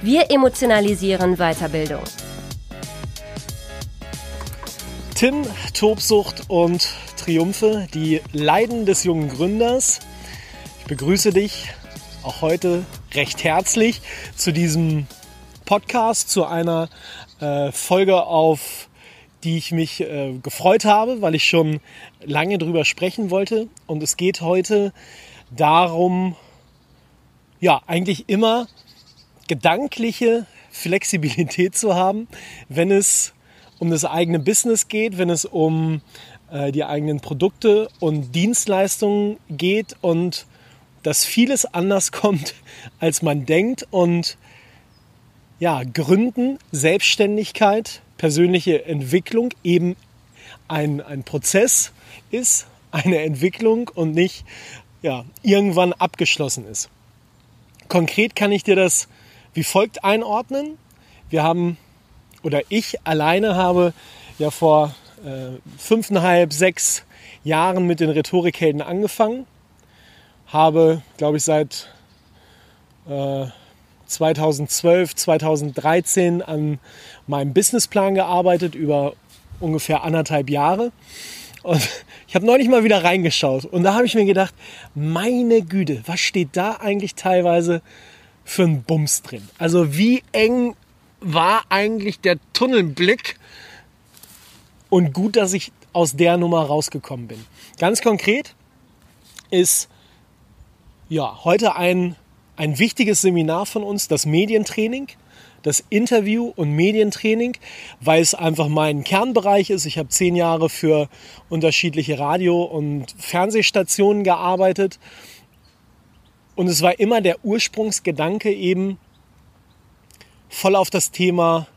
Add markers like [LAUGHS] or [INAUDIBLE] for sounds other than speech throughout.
Wir emotionalisieren Weiterbildung. Tim, Tobsucht und Triumphe, die Leiden des jungen Gründers. Ich begrüße dich auch heute recht herzlich zu diesem Podcast, zu einer äh, Folge, auf die ich mich äh, gefreut habe, weil ich schon lange drüber sprechen wollte. Und es geht heute darum, ja, eigentlich immer gedankliche Flexibilität zu haben, wenn es um das eigene Business geht, wenn es um äh, die eigenen Produkte und Dienstleistungen geht und dass vieles anders [LAUGHS] kommt, als man denkt und ja, Gründen, Selbstständigkeit, persönliche Entwicklung eben ein, ein Prozess ist, eine Entwicklung und nicht ja, irgendwann abgeschlossen ist. Konkret kann ich dir das wie folgt einordnen. Wir haben, oder ich alleine habe ja vor äh, fünfeinhalb, sechs Jahren mit den Rhetorikhelden angefangen. Habe, glaube ich, seit äh, 2012, 2013 an meinem Businessplan gearbeitet über ungefähr anderthalb Jahre. Und [LAUGHS] ich habe neulich mal wieder reingeschaut und da habe ich mir gedacht, meine Güte, was steht da eigentlich teilweise für einen Bums drin? Also wie eng war eigentlich der Tunnelblick und gut, dass ich aus der Nummer rausgekommen bin. Ganz konkret ist ja heute ein, ein wichtiges Seminar von uns, das Medientraining das Interview- und Medientraining, weil es einfach mein Kernbereich ist. Ich habe zehn Jahre für unterschiedliche Radio- und Fernsehstationen gearbeitet. Und es war immer der Ursprungsgedanke eben voll auf das Thema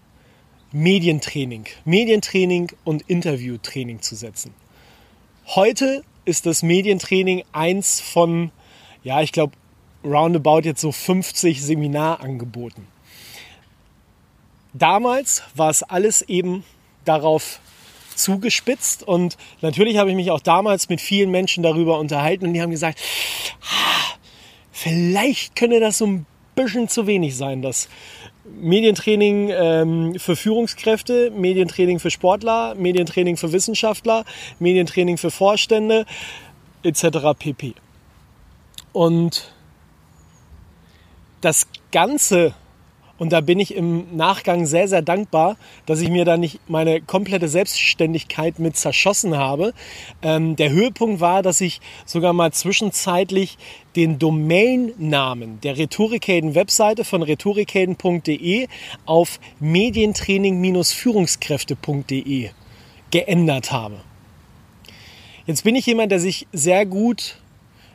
Medientraining, Medientraining und Interviewtraining zu setzen. Heute ist das Medientraining eins von, ja, ich glaube, roundabout jetzt so 50 Seminarangeboten. Damals war es alles eben darauf zugespitzt und natürlich habe ich mich auch damals mit vielen Menschen darüber unterhalten und die haben gesagt, vielleicht könne das so ein bisschen zu wenig sein, das Medientraining ähm, für Führungskräfte, Medientraining für Sportler, Medientraining für Wissenschaftler, Medientraining für Vorstände etc. pp. Und das Ganze und da bin ich im Nachgang sehr, sehr dankbar, dass ich mir da nicht meine komplette Selbstständigkeit mit zerschossen habe. Ähm, der Höhepunkt war, dass ich sogar mal zwischenzeitlich den Domainnamen der Rhetorikhelden-Webseite von rhetorikhelden.de auf medientraining-führungskräfte.de geändert habe. Jetzt bin ich jemand, der sich sehr gut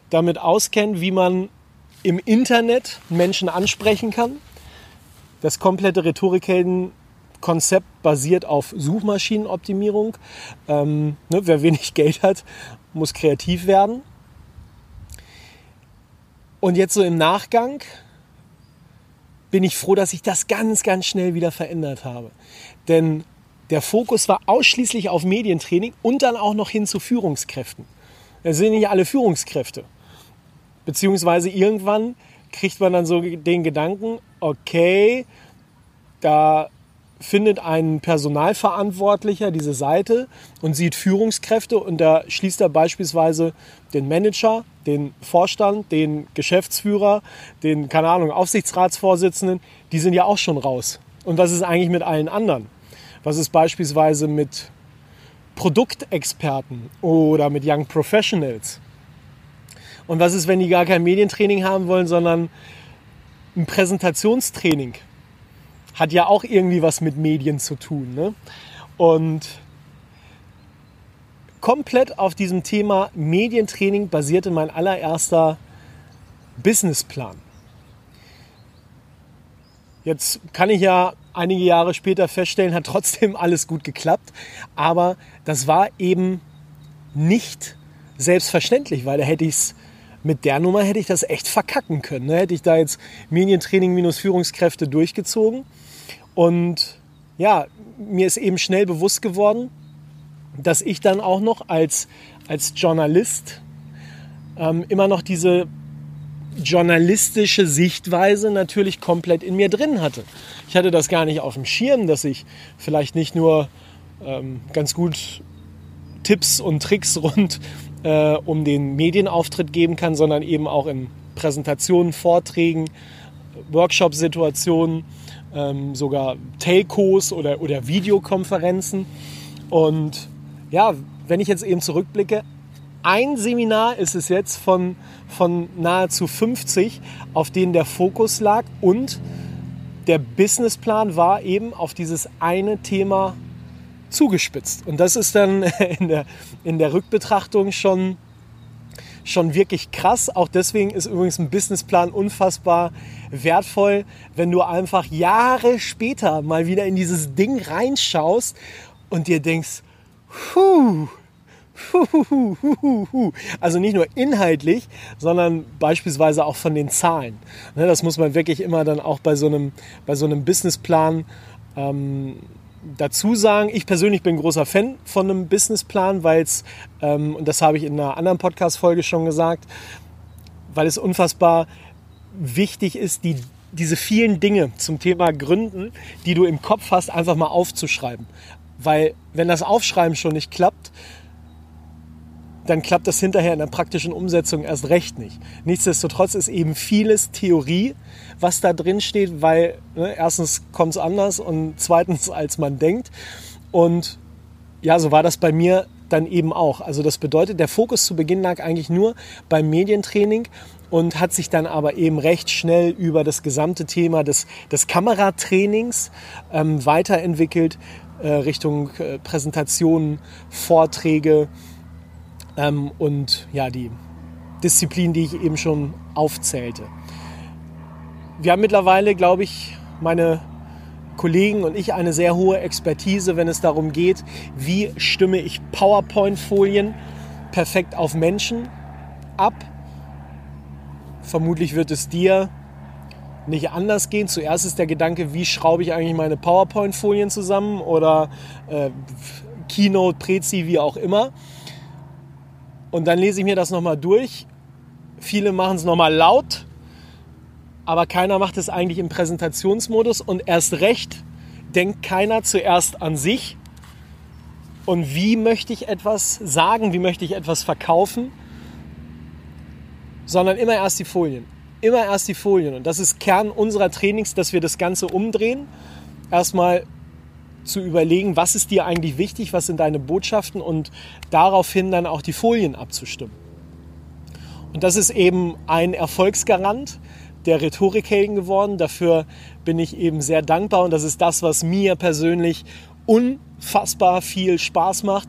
damit auskennt, wie man im Internet Menschen ansprechen kann das komplette Rhetorikhelden-Konzept basiert auf Suchmaschinenoptimierung. Ähm, ne, wer wenig Geld hat, muss kreativ werden. Und jetzt so im Nachgang bin ich froh, dass ich das ganz, ganz schnell wieder verändert habe. Denn der Fokus war ausschließlich auf Medientraining und dann auch noch hin zu Führungskräften. Das sind nicht alle Führungskräfte. Beziehungsweise irgendwann kriegt man dann so den Gedanken, okay, da findet ein Personalverantwortlicher diese Seite und sieht Führungskräfte und da schließt er beispielsweise den Manager, den Vorstand, den Geschäftsführer, den, keine Ahnung, Aufsichtsratsvorsitzenden, die sind ja auch schon raus. Und was ist eigentlich mit allen anderen? Was ist beispielsweise mit Produktexperten oder mit Young Professionals? Und was ist, wenn die gar kein Medientraining haben wollen, sondern ein Präsentationstraining? Hat ja auch irgendwie was mit Medien zu tun. Ne? Und komplett auf diesem Thema Medientraining basierte mein allererster Businessplan. Jetzt kann ich ja einige Jahre später feststellen, hat trotzdem alles gut geklappt. Aber das war eben nicht selbstverständlich, weil da hätte ich es mit der Nummer hätte ich das echt verkacken können. Ne? Hätte ich da jetzt Medientraining minus Führungskräfte durchgezogen. Und ja, mir ist eben schnell bewusst geworden, dass ich dann auch noch als, als Journalist ähm, immer noch diese journalistische Sichtweise natürlich komplett in mir drin hatte. Ich hatte das gar nicht auf dem Schirm, dass ich vielleicht nicht nur ähm, ganz gut Tipps und Tricks [LAUGHS] rund äh, um den Medienauftritt geben kann, sondern eben auch in Präsentationen, Vorträgen, Workshop-Situationen, ähm, sogar Telcos oder, oder Videokonferenzen. Und ja, wenn ich jetzt eben zurückblicke, ein Seminar ist es jetzt von, von nahezu 50, auf denen der Fokus lag und der Businessplan war eben auf dieses eine Thema zugespitzt. Und das ist dann [LAUGHS] in der, in der Rückbetrachtung schon, schon wirklich krass. Auch deswegen ist übrigens ein Businessplan unfassbar wertvoll, wenn du einfach Jahre später mal wieder in dieses Ding reinschaust und dir denkst, puh, also nicht nur inhaltlich, sondern beispielsweise auch von den Zahlen. Ne, das muss man wirklich immer dann auch bei so einem, bei so einem Businessplan ähm, dazu sagen. Ich persönlich bin großer Fan von einem Businessplan, weil es, ähm, und das habe ich in einer anderen Podcast-Folge schon gesagt, weil es unfassbar wichtig ist, die, diese vielen Dinge zum Thema Gründen, die du im Kopf hast, einfach mal aufzuschreiben. Weil wenn das Aufschreiben schon nicht klappt, dann klappt das hinterher in der praktischen Umsetzung erst recht nicht. Nichtsdestotrotz ist eben vieles Theorie, was da drin steht, weil ne, erstens kommt es anders und zweitens als man denkt. Und ja, so war das bei mir dann eben auch. Also das bedeutet, der Fokus zu Beginn lag eigentlich nur beim Medientraining und hat sich dann aber eben recht schnell über das gesamte Thema des, des Kameratrainings ähm, weiterentwickelt, äh, Richtung äh, Präsentationen, Vorträge, ähm, und ja, die Disziplin, die ich eben schon aufzählte. Wir haben mittlerweile, glaube ich, meine Kollegen und ich eine sehr hohe Expertise, wenn es darum geht, wie stimme ich PowerPoint-Folien perfekt auf Menschen ab. Vermutlich wird es dir nicht anders gehen. Zuerst ist der Gedanke, wie schraube ich eigentlich meine PowerPoint-Folien zusammen oder äh, Keynote, Prezi, wie auch immer. Und dann lese ich mir das nochmal durch. Viele machen es nochmal laut, aber keiner macht es eigentlich im Präsentationsmodus. Und erst recht denkt keiner zuerst an sich und wie möchte ich etwas sagen, wie möchte ich etwas verkaufen, sondern immer erst die Folien. Immer erst die Folien. Und das ist Kern unserer Trainings, dass wir das Ganze umdrehen. Erstmal zu überlegen, was ist dir eigentlich wichtig, was sind deine Botschaften und daraufhin dann auch die Folien abzustimmen. Und das ist eben ein Erfolgsgarant der Rhetorikhelden geworden. Dafür bin ich eben sehr dankbar und das ist das, was mir persönlich unfassbar viel Spaß macht,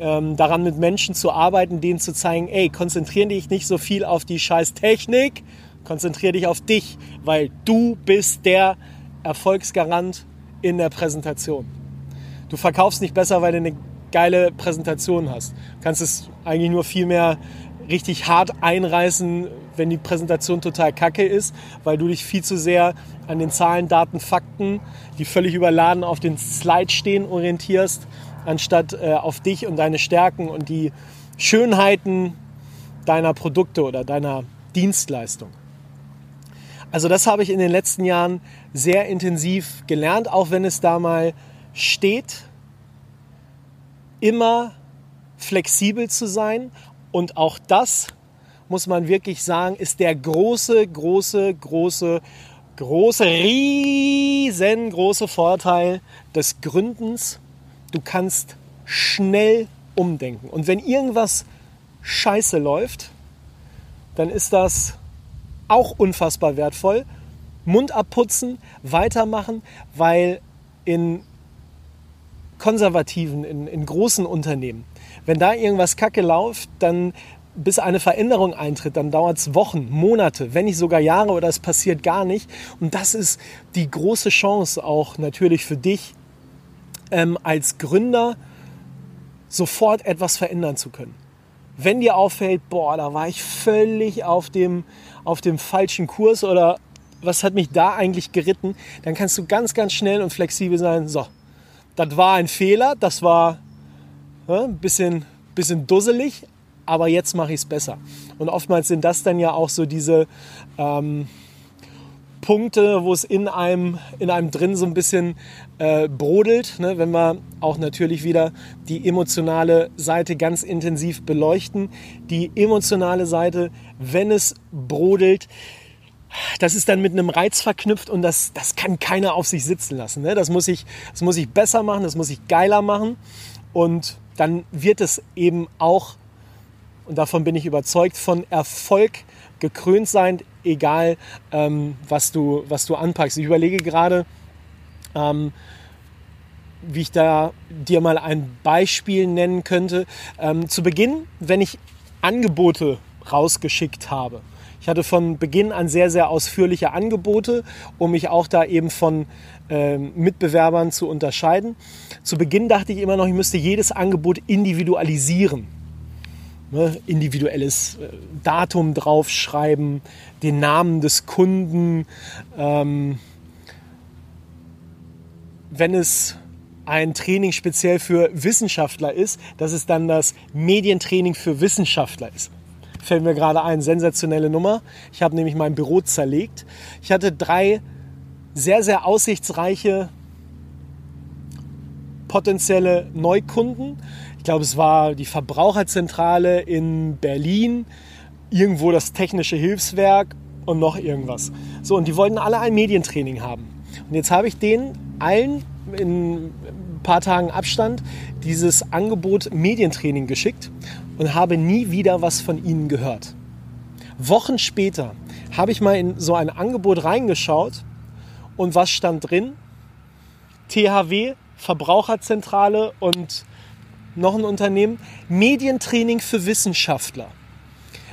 ähm, daran mit Menschen zu arbeiten, denen zu zeigen, ey, konzentriere dich nicht so viel auf die scheiß Technik, konzentriere dich auf dich, weil du bist der Erfolgsgarant in der Präsentation. Du verkaufst nicht besser, weil du eine geile Präsentation hast. Du kannst es eigentlich nur viel mehr richtig hart einreißen, wenn die Präsentation total kacke ist, weil du dich viel zu sehr an den Zahlen, Daten, Fakten, die völlig überladen auf den Slide stehen, orientierst, anstatt äh, auf dich und deine Stärken und die Schönheiten deiner Produkte oder deiner Dienstleistung. Also das habe ich in den letzten Jahren sehr intensiv gelernt, auch wenn es da mal steht, immer flexibel zu sein. Und auch das, muss man wirklich sagen, ist der große, große, große, große, riesengroße Vorteil des Gründens. Du kannst schnell umdenken. Und wenn irgendwas scheiße läuft, dann ist das auch unfassbar wertvoll. Mund abputzen, weitermachen, weil in konservativen, in, in großen Unternehmen, wenn da irgendwas kacke läuft, dann bis eine Veränderung eintritt, dann dauert es Wochen, Monate, wenn nicht sogar Jahre oder es passiert gar nicht. Und das ist die große Chance auch natürlich für dich ähm, als Gründer, sofort etwas verändern zu können. Wenn dir auffällt, boah, da war ich völlig auf dem, auf dem falschen Kurs oder was hat mich da eigentlich geritten, dann kannst du ganz, ganz schnell und flexibel sein. So, das war ein Fehler, das war ja, ein bisschen, bisschen dusselig, aber jetzt mache ich es besser. Und oftmals sind das dann ja auch so diese ähm, Punkte, wo es in einem, in einem drin so ein bisschen äh, brodelt, ne? wenn wir auch natürlich wieder die emotionale Seite ganz intensiv beleuchten. Die emotionale Seite, wenn es brodelt, das ist dann mit einem Reiz verknüpft und das, das kann keiner auf sich sitzen lassen. Ne? Das, muss ich, das muss ich besser machen, das muss ich geiler machen und dann wird es eben auch, und davon bin ich überzeugt, von Erfolg gekrönt sein, egal ähm, was, du, was du anpackst. Ich überlege gerade, ähm, wie ich da dir mal ein Beispiel nennen könnte. Ähm, zu Beginn, wenn ich Angebote rausgeschickt habe, ich hatte von Beginn an sehr, sehr ausführliche Angebote, um mich auch da eben von äh, Mitbewerbern zu unterscheiden. Zu Beginn dachte ich immer noch, ich müsste jedes Angebot individualisieren. Ne, individuelles äh, Datum draufschreiben, den Namen des Kunden. Ähm, wenn es ein Training speziell für Wissenschaftler ist, dass es dann das Medientraining für Wissenschaftler ist fällt mir gerade ein, sensationelle Nummer. Ich habe nämlich mein Büro zerlegt. Ich hatte drei sehr, sehr aussichtsreiche potenzielle Neukunden. Ich glaube, es war die Verbraucherzentrale in Berlin, irgendwo das technische Hilfswerk und noch irgendwas. So, und die wollten alle ein Medientraining haben. Und jetzt habe ich denen allen in ein paar Tagen Abstand dieses Angebot Medientraining geschickt und habe nie wieder was von ihnen gehört. Wochen später habe ich mal in so ein Angebot reingeschaut und was stand drin? THW, Verbraucherzentrale und noch ein Unternehmen, Medientraining für Wissenschaftler.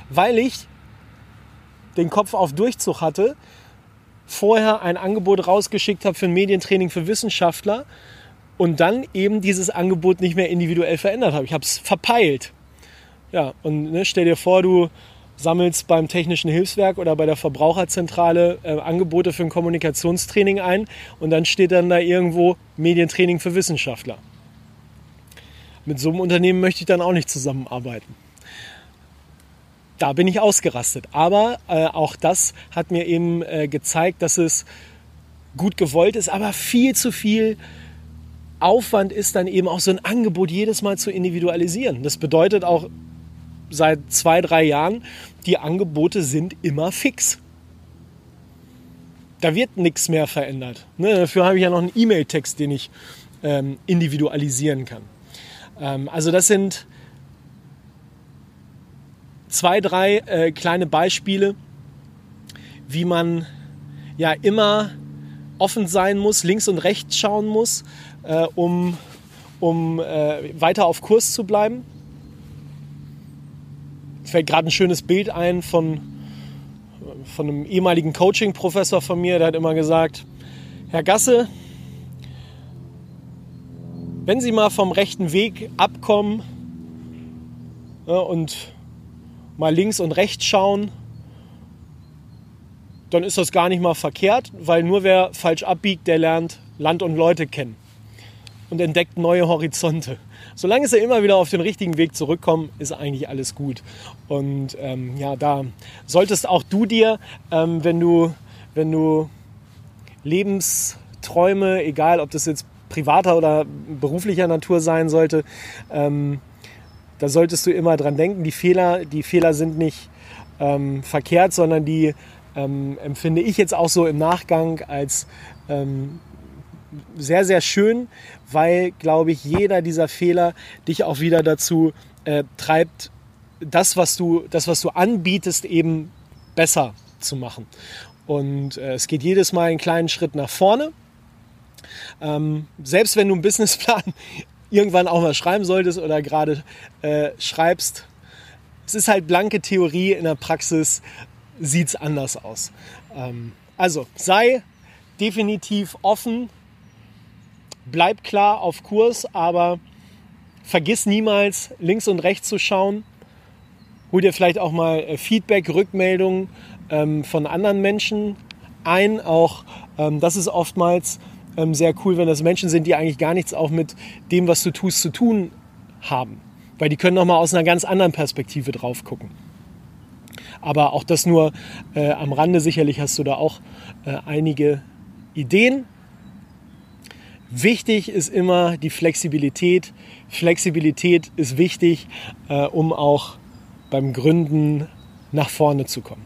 Weil ich den Kopf auf Durchzug hatte, vorher ein Angebot rausgeschickt habe für ein Medientraining für Wissenschaftler und dann eben dieses Angebot nicht mehr individuell verändert habe. Ich habe es verpeilt. Ja, und ne, stell dir vor, du sammelst beim Technischen Hilfswerk oder bei der Verbraucherzentrale äh, Angebote für ein Kommunikationstraining ein und dann steht dann da irgendwo Medientraining für Wissenschaftler. Mit so einem Unternehmen möchte ich dann auch nicht zusammenarbeiten. Da bin ich ausgerastet. Aber äh, auch das hat mir eben äh, gezeigt, dass es gut gewollt ist, aber viel zu viel Aufwand ist dann eben auch so ein Angebot jedes Mal zu individualisieren. Das bedeutet auch seit zwei, drei Jahren, die Angebote sind immer fix. Da wird nichts mehr verändert. Ne, dafür habe ich ja noch einen E-Mail-Text, den ich ähm, individualisieren kann. Ähm, also das sind zwei, drei äh, kleine Beispiele, wie man ja immer offen sein muss, links und rechts schauen muss, äh, um, um äh, weiter auf Kurs zu bleiben fällt gerade ein schönes Bild ein von, von einem ehemaligen Coaching-Professor von mir, der hat immer gesagt, Herr Gasse, wenn Sie mal vom rechten Weg abkommen ja, und mal links und rechts schauen, dann ist das gar nicht mal verkehrt, weil nur wer falsch abbiegt, der lernt Land und Leute kennen und entdeckt neue Horizonte solange sie immer wieder auf den richtigen Weg zurückkommen, ist eigentlich alles gut. Und ähm, ja, da solltest auch du dir, ähm, wenn du, wenn du Lebensträume, egal ob das jetzt privater oder beruflicher Natur sein sollte, ähm, da solltest du immer dran denken, die Fehler, die Fehler sind nicht ähm, verkehrt, sondern die ähm, empfinde ich jetzt auch so im Nachgang als ähm, sehr, sehr schön, weil, glaube ich, jeder dieser Fehler dich auch wieder dazu äh, treibt, das was, du, das, was du anbietest, eben besser zu machen. Und äh, es geht jedes Mal einen kleinen Schritt nach vorne. Ähm, selbst wenn du einen Businessplan [LAUGHS] irgendwann auch mal schreiben solltest oder gerade äh, schreibst, es ist halt blanke Theorie, in der Praxis sieht es anders aus. Ähm, also sei definitiv offen, bleib klar auf Kurs, aber vergiss niemals links und rechts zu schauen. Hol dir vielleicht auch mal äh, Feedback, Rückmeldungen ähm, von anderen Menschen ein. Auch ähm, das ist oftmals ähm, sehr cool, wenn das Menschen sind, die eigentlich gar nichts auch mit dem, was du tust, zu tun haben. Weil die können nochmal aus einer ganz anderen Perspektive drauf gucken. Aber auch das nur äh, am Rande. Sicherlich hast du da auch äh, einige Ideen. Wichtig ist immer die Flexibilität. Flexibilität ist wichtig, äh, um auch beim Gründen nach vorne zu kommen.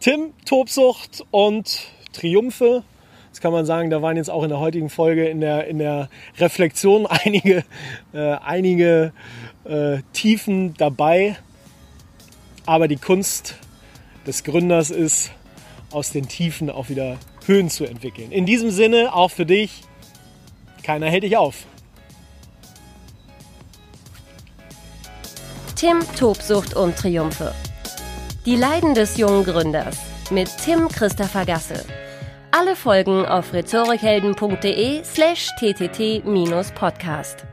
Tim, Tobsucht und Triumphe. Das kann man sagen, da waren jetzt auch in der heutigen Folge in der, in der Reflexion [LAUGHS] einige, äh, einige äh, Tiefen dabei. Aber die Kunst des Gründers ist, aus den Tiefen auch wieder Höhen zu entwickeln. In diesem Sinne auch für dich, keiner hält dich auf. Tim Tobsucht und Triumphe. Die Leiden des jungen Gründers mit Tim Christopher Gasse. Alle Folgen auf rhetorikhelden.de slash ttt-podcast.